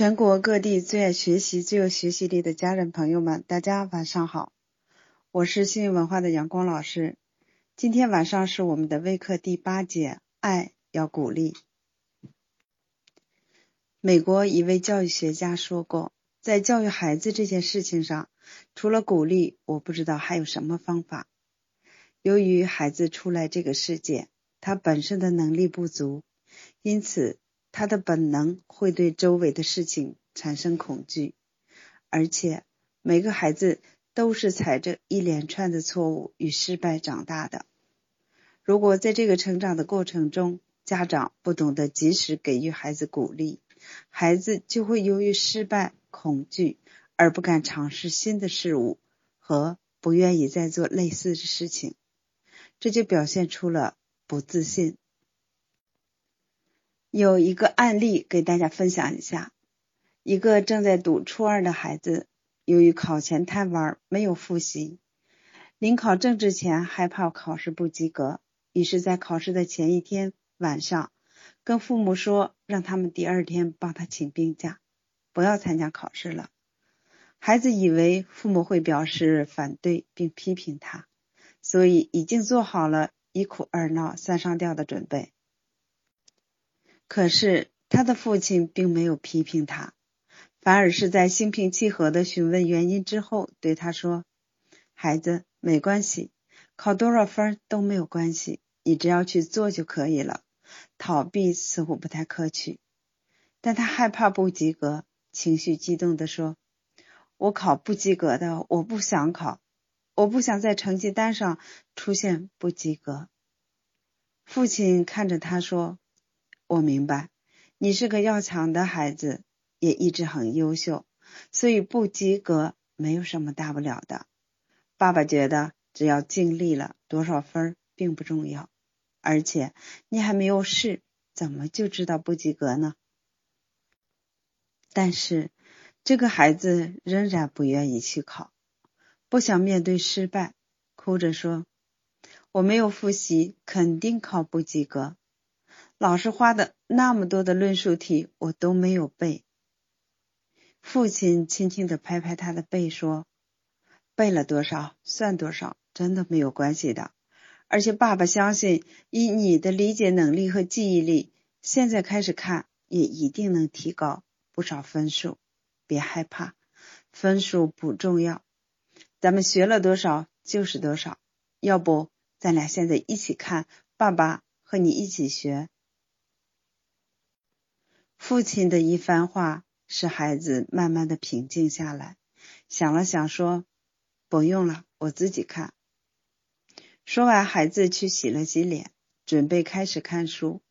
全国各地最爱学习、最有学习力的家人朋友们，大家晚上好！我是幸运文化的阳光老师。今天晚上是我们的微课第八节，爱要鼓励。美国一位教育学家说过，在教育孩子这件事情上，除了鼓励，我不知道还有什么方法。由于孩子出来这个世界，他本身的能力不足，因此。他的本能会对周围的事情产生恐惧，而且每个孩子都是踩着一连串的错误与失败长大的。如果在这个成长的过程中，家长不懂得及时给予孩子鼓励，孩子就会由于失败、恐惧而不敢尝试新的事物和不愿意再做类似的事情，这就表现出了不自信。有一个案例给大家分享一下：一个正在读初二的孩子，由于考前贪玩，没有复习，临考政治前害怕考试不及格，于是，在考试的前一天晚上，跟父母说，让他们第二天帮他请病假，不要参加考试了。孩子以为父母会表示反对并批评他，所以已经做好了一哭二闹三上吊的准备。可是他的父亲并没有批评他，反而是在心平气和的询问原因之后，对他说：“孩子，没关系，考多少分都没有关系，你只要去做就可以了。”逃避似乎不太可取，但他害怕不及格，情绪激动的说：“我考不及格的，我不想考，我不想在成绩单上出现不及格。”父亲看着他说。我明白，你是个要强的孩子，也一直很优秀，所以不及格没有什么大不了的。爸爸觉得只要尽力了，多少分并不重要。而且你还没有试，怎么就知道不及格呢？但是这个孩子仍然不愿意去考，不想面对失败，哭着说：“我没有复习，肯定考不及格。”老师花的那么多的论述题，我都没有背。父亲轻轻的拍拍他的背，说：“背了多少算多少，真的没有关系的。而且爸爸相信，以你的理解能力和记忆力，现在开始看也一定能提高不少分数。别害怕，分数不重要，咱们学了多少就是多少。要不，咱俩现在一起看，爸爸和你一起学。”父亲的一番话使孩子慢慢的平静下来，想了想说：“不用了，我自己看。”说完，孩子去洗了洗脸，准备开始看书。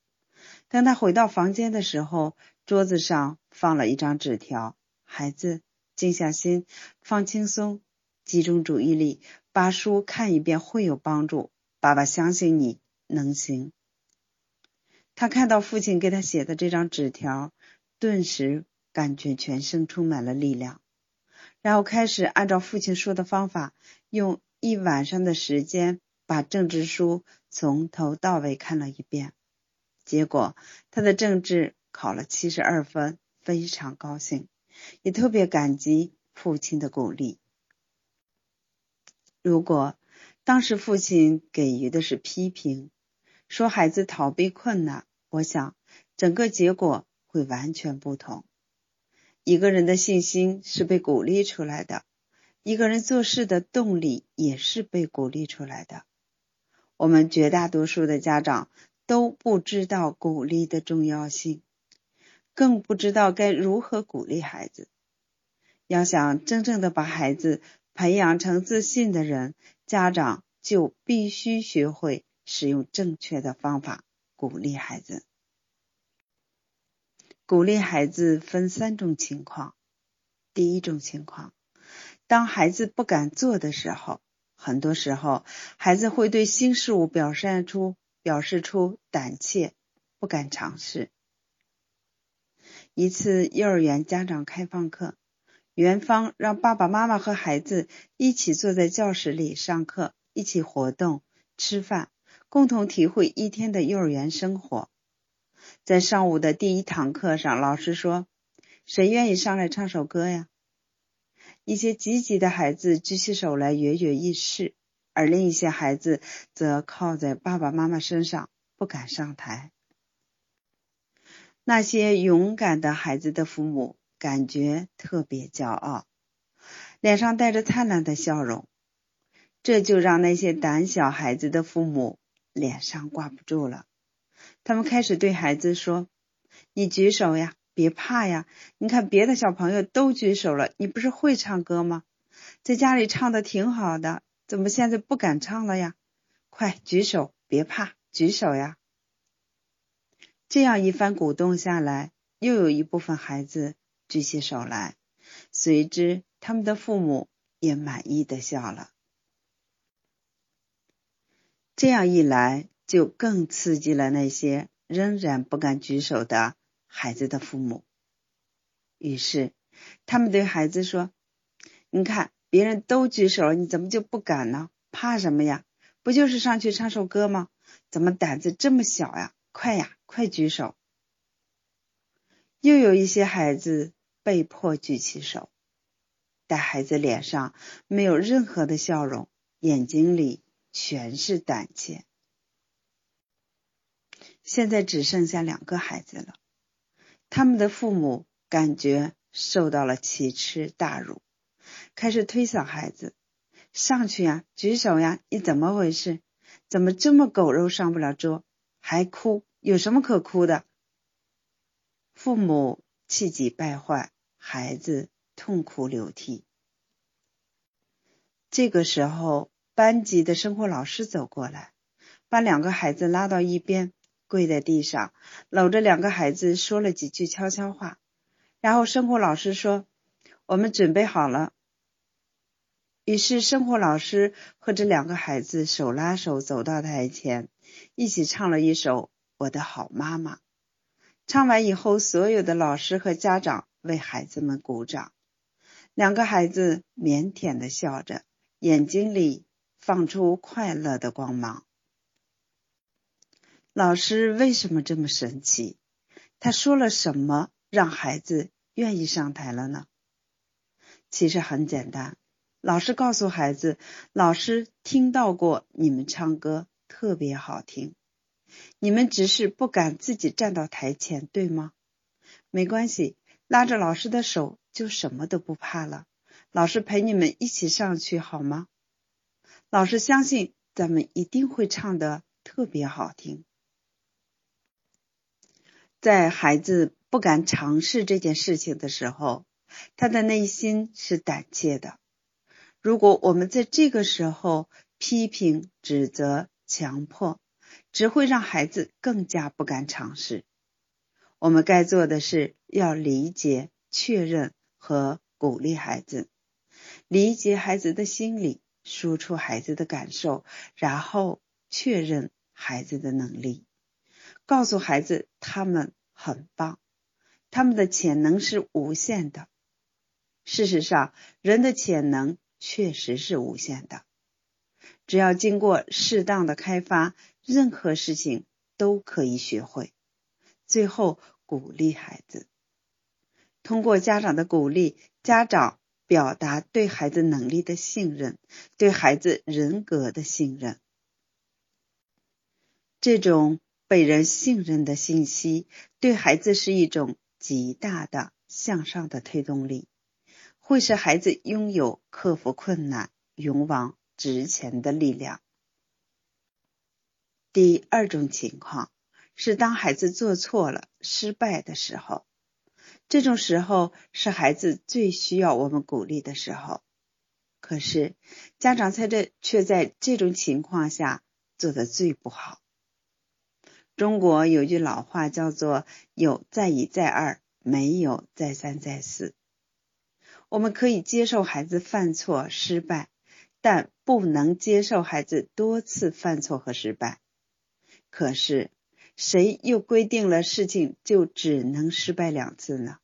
当他回到房间的时候，桌子上放了一张纸条：“孩子，静下心，放轻松，集中注意力，把书看一遍会有帮助。爸爸相信你能行。”他看到父亲给他写的这张纸条，顿时感觉全身充满了力量，然后开始按照父亲说的方法，用一晚上的时间把政治书从头到尾看了一遍。结果他的政治考了七十二分，非常高兴，也特别感激父亲的鼓励。如果当时父亲给予的是批评，说孩子逃避困难。我想，整个结果会完全不同。一个人的信心是被鼓励出来的，一个人做事的动力也是被鼓励出来的。我们绝大多数的家长都不知道鼓励的重要性，更不知道该如何鼓励孩子。要想真正的把孩子培养成自信的人，家长就必须学会使用正确的方法。鼓励孩子，鼓励孩子分三种情况。第一种情况，当孩子不敢做的时候，很多时候孩子会对新事物表现出表示出胆怯，不敢尝试。一次幼儿园家长开放课，园方让爸爸妈妈和孩子一起坐在教室里上课，一起活动、吃饭。共同体会一天的幼儿园生活。在上午的第一堂课上，老师说：“谁愿意上来唱首歌呀？一些积极的孩子举起手来跃跃欲试，而另一些孩子则靠在爸爸妈妈身上不敢上台。那些勇敢的孩子的父母感觉特别骄傲，脸上带着灿烂的笑容，这就让那些胆小孩子的父母脸上挂不住了。他们开始对孩子说：“你举手呀，别怕呀！你看别的小朋友都举手了，你不是会唱歌吗？在家里唱的挺好的，怎么现在不敢唱了呀？快举手，别怕，举手呀！”这样一番鼓动下来，又有一部分孩子举起手来，随之他们的父母也满意的笑了。这样一来，就更刺激了那些仍然不敢举手的孩子的父母。于是，他们对孩子说：“你看，别人都举手，你怎么就不敢呢？怕什么呀？不就是上去唱首歌吗？怎么胆子这么小呀？快呀！”快举手！又有一些孩子被迫举起手，但孩子脸上没有任何的笑容，眼睛里全是胆怯。现在只剩下两个孩子了，他们的父母感觉受到了奇耻大辱，开始推搡孩子：“上去呀，举手呀！你怎么回事？怎么这么狗肉上不了桌？还哭？”有什么可哭的？父母气急败坏，孩子痛哭流涕。这个时候，班级的生活老师走过来，把两个孩子拉到一边，跪在地上，搂着两个孩子说了几句悄悄话。然后，生活老师说：“我们准备好了。”于是，生活老师和这两个孩子手拉手走到台前，一起唱了一首。我的好妈妈，唱完以后，所有的老师和家长为孩子们鼓掌。两个孩子腼腆的笑着，眼睛里放出快乐的光芒。老师为什么这么神奇？他说了什么让孩子愿意上台了呢？其实很简单，老师告诉孩子，老师听到过你们唱歌特别好听。你们只是不敢自己站到台前，对吗？没关系，拉着老师的手就什么都不怕了。老师陪你们一起上去好吗？老师相信咱们一定会唱的特别好听。在孩子不敢尝试这件事情的时候，他的内心是胆怯的。如果我们在这个时候批评、指责、强迫，只会让孩子更加不敢尝试。我们该做的是要理解、确认和鼓励孩子，理解孩子的心理，输出孩子的感受，然后确认孩子的能力，告诉孩子他们很棒，他们的潜能是无限的。事实上，人的潜能确实是无限的，只要经过适当的开发。任何事情都可以学会。最后，鼓励孩子，通过家长的鼓励，家长表达对孩子能力的信任，对孩子人格的信任。这种被人信任的信息，对孩子是一种极大的向上的推动力，会使孩子拥有克服困难、勇往直前的力量。第二种情况是，当孩子做错了、失败的时候，这种时候是孩子最需要我们鼓励的时候。可是，家长在这却在这种情况下做的最不好。中国有句老话叫做“有再一再二，没有再三再四”。我们可以接受孩子犯错、失败，但不能接受孩子多次犯错和失败。可是，谁又规定了事情就只能失败两次呢？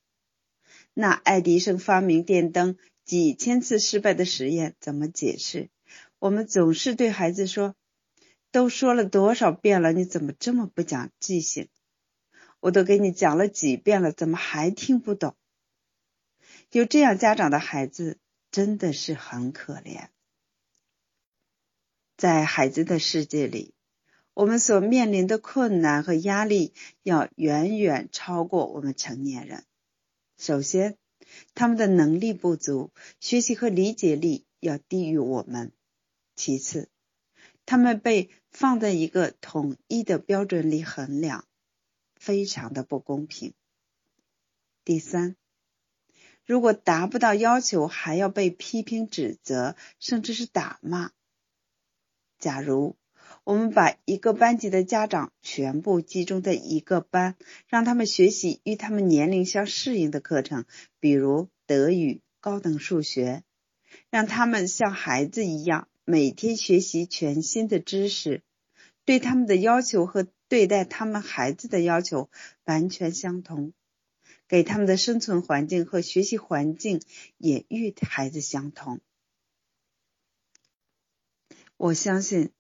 那爱迪生发明电灯几千次失败的实验怎么解释？我们总是对孩子说：“都说了多少遍了，你怎么这么不讲记性？我都给你讲了几遍了，怎么还听不懂？有这样家长的孩子真的是很可怜。在孩子的世界里，我们所面临的困难和压力要远远超过我们成年人。首先，他们的能力不足，学习和理解力要低于我们；其次，他们被放在一个统一的标准里衡量，非常的不公平。第三，如果达不到要求，还要被批评指责，甚至是打骂。假如我们把一个班级的家长全部集中在一个班，让他们学习与他们年龄相适应的课程，比如德语、高等数学，让他们像孩子一样每天学习全新的知识，对他们的要求和对待他们孩子的要求完全相同。给他们的生存环境和学习环境也与孩子相同。我相信，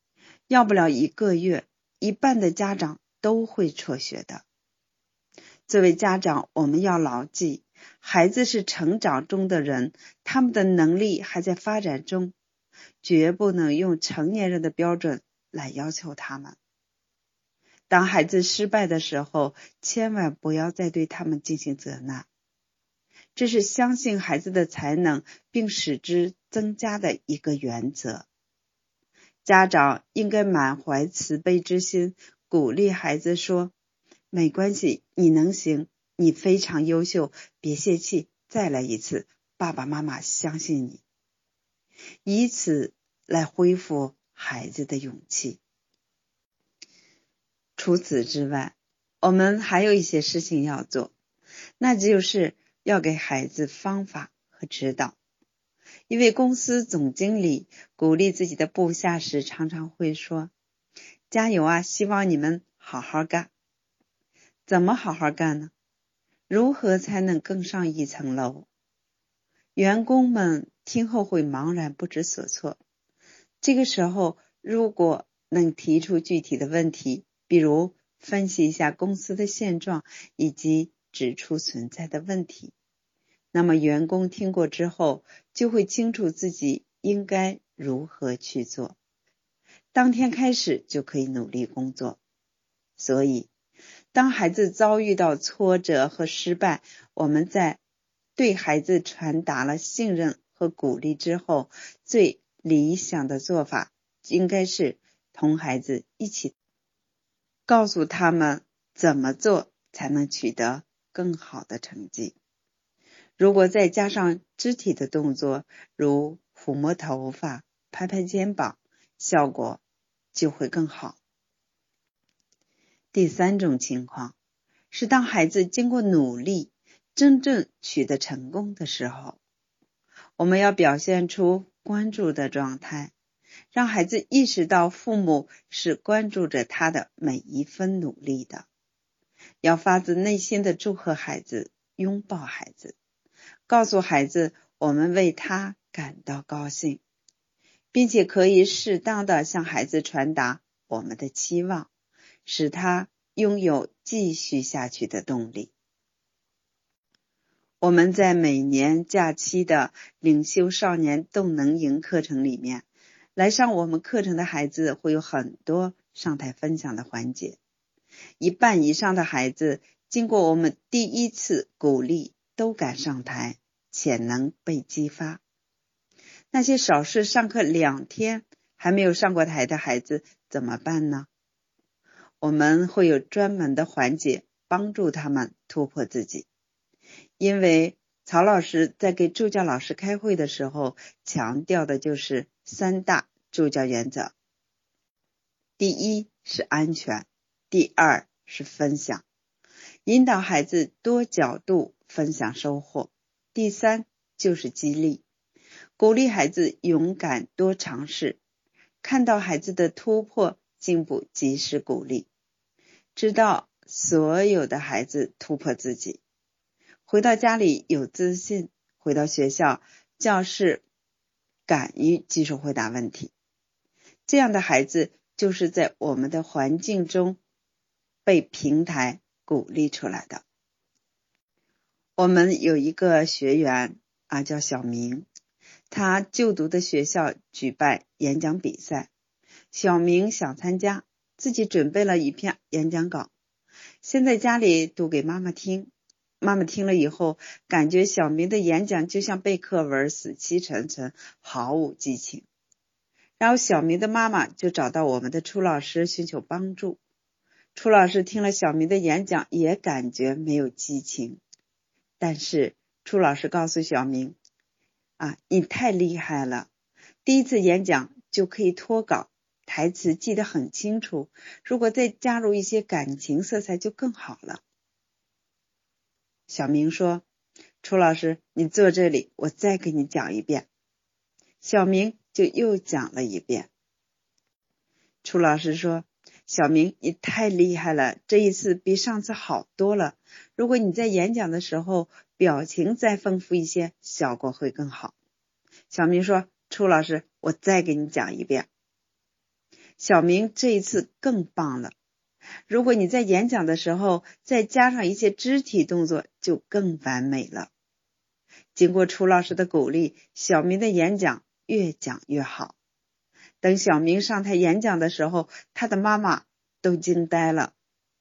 要不了一个月，一半的家长都会辍学的。作为家长，我们要牢记，孩子是成长中的人，他们的能力还在发展中，绝不能用成年人的标准来要求他们。当孩子失败的时候，千万不要再对他们进行责难。这是相信孩子的才能并使之增加的一个原则。家长应该满怀慈悲之心，鼓励孩子说：“没关系，你能行，你非常优秀，别泄气，再来一次，爸爸妈妈相信你。”以此来恢复孩子的勇气。除此之外，我们还有一些事情要做，那就是要给孩子方法和指导。一位公司总经理鼓励自己的部下时，常常会说：“加油啊，希望你们好好干。”怎么好好干呢？如何才能更上一层楼？员工们听后会茫然不知所措。这个时候，如果能提出具体的问题，比如分析一下公司的现状，以及指出存在的问题，那么员工听过之后就会清楚自己应该如何去做，当天开始就可以努力工作。所以，当孩子遭遇到挫折和失败，我们在对孩子传达了信任和鼓励之后，最理想的做法应该是同孩子一起。告诉他们怎么做才能取得更好的成绩。如果再加上肢体的动作，如抚摸头发、拍拍肩膀，效果就会更好。第三种情况是，当孩子经过努力，真正取得成功的时候，我们要表现出关注的状态。让孩子意识到父母是关注着他的每一分努力的，要发自内心的祝贺孩子，拥抱孩子，告诉孩子我们为他感到高兴，并且可以适当的向孩子传达我们的期望，使他拥有继续下去的动力。我们在每年假期的领袖少年动能营课程里面。来上我们课程的孩子会有很多上台分享的环节，一半以上的孩子经过我们第一次鼓励都敢上台，潜能被激发。那些少是上课两天还没有上过台的孩子怎么办呢？我们会有专门的环节帮助他们突破自己，因为曹老师在给助教老师开会的时候强调的就是。三大助教原则：第一是安全，第二是分享，引导孩子多角度分享收获；第三就是激励，鼓励孩子勇敢多尝试，看到孩子的突破进步及时鼓励，知道所有的孩子突破自己，回到家里有自信，回到学校教室。敢于举手回答问题，这样的孩子就是在我们的环境中被平台鼓励出来的。我们有一个学员啊，叫小明，他就读的学校举办演讲比赛，小明想参加，自己准备了一篇演讲稿，先在家里读给妈妈听。妈妈听了以后，感觉小明的演讲就像背课文，死气沉沉，毫无激情。然后小明的妈妈就找到我们的初老师寻求帮助。初老师听了小明的演讲，也感觉没有激情。但是初老师告诉小明：“啊，你太厉害了！第一次演讲就可以脱稿，台词记得很清楚。如果再加入一些感情色彩，就更好了。”小明说：“初老师，你坐这里，我再给你讲一遍。”小明就又讲了一遍。初老师说：“小明，你太厉害了，这一次比上次好多了。如果你在演讲的时候表情再丰富一些，效果会更好。”小明说：“楚老师，我再给你讲一遍。”小明这一次更棒了。如果你在演讲的时候再加上一些肢体动作，就更完美了。经过楚老师的鼓励，小明的演讲越讲越好。等小明上台演讲的时候，他的妈妈都惊呆了。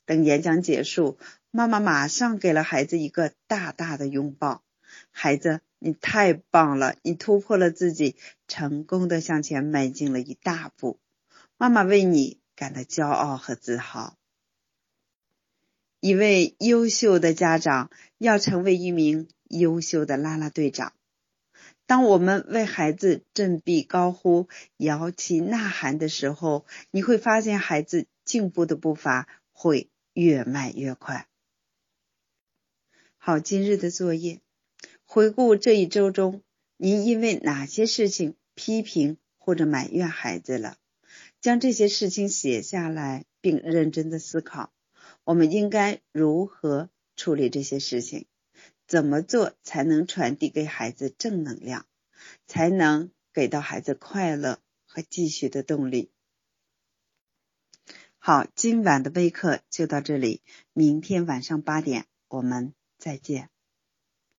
等演讲结束，妈妈马上给了孩子一个大大的拥抱。孩子，你太棒了，你突破了自己，成功的向前迈进了一大步。妈妈为你。感到骄傲和自豪。一位优秀的家长要成为一名优秀的啦啦队长。当我们为孩子振臂高呼、摇旗呐喊的时候，你会发现孩子进步的步伐会越迈越快。好，今日的作业，回顾这一周中，您因为哪些事情批评或者埋怨孩子了？将这些事情写下来，并认真的思考，我们应该如何处理这些事情？怎么做才能传递给孩子正能量，才能给到孩子快乐和继续的动力？好，今晚的微课就到这里，明天晚上八点我们再见。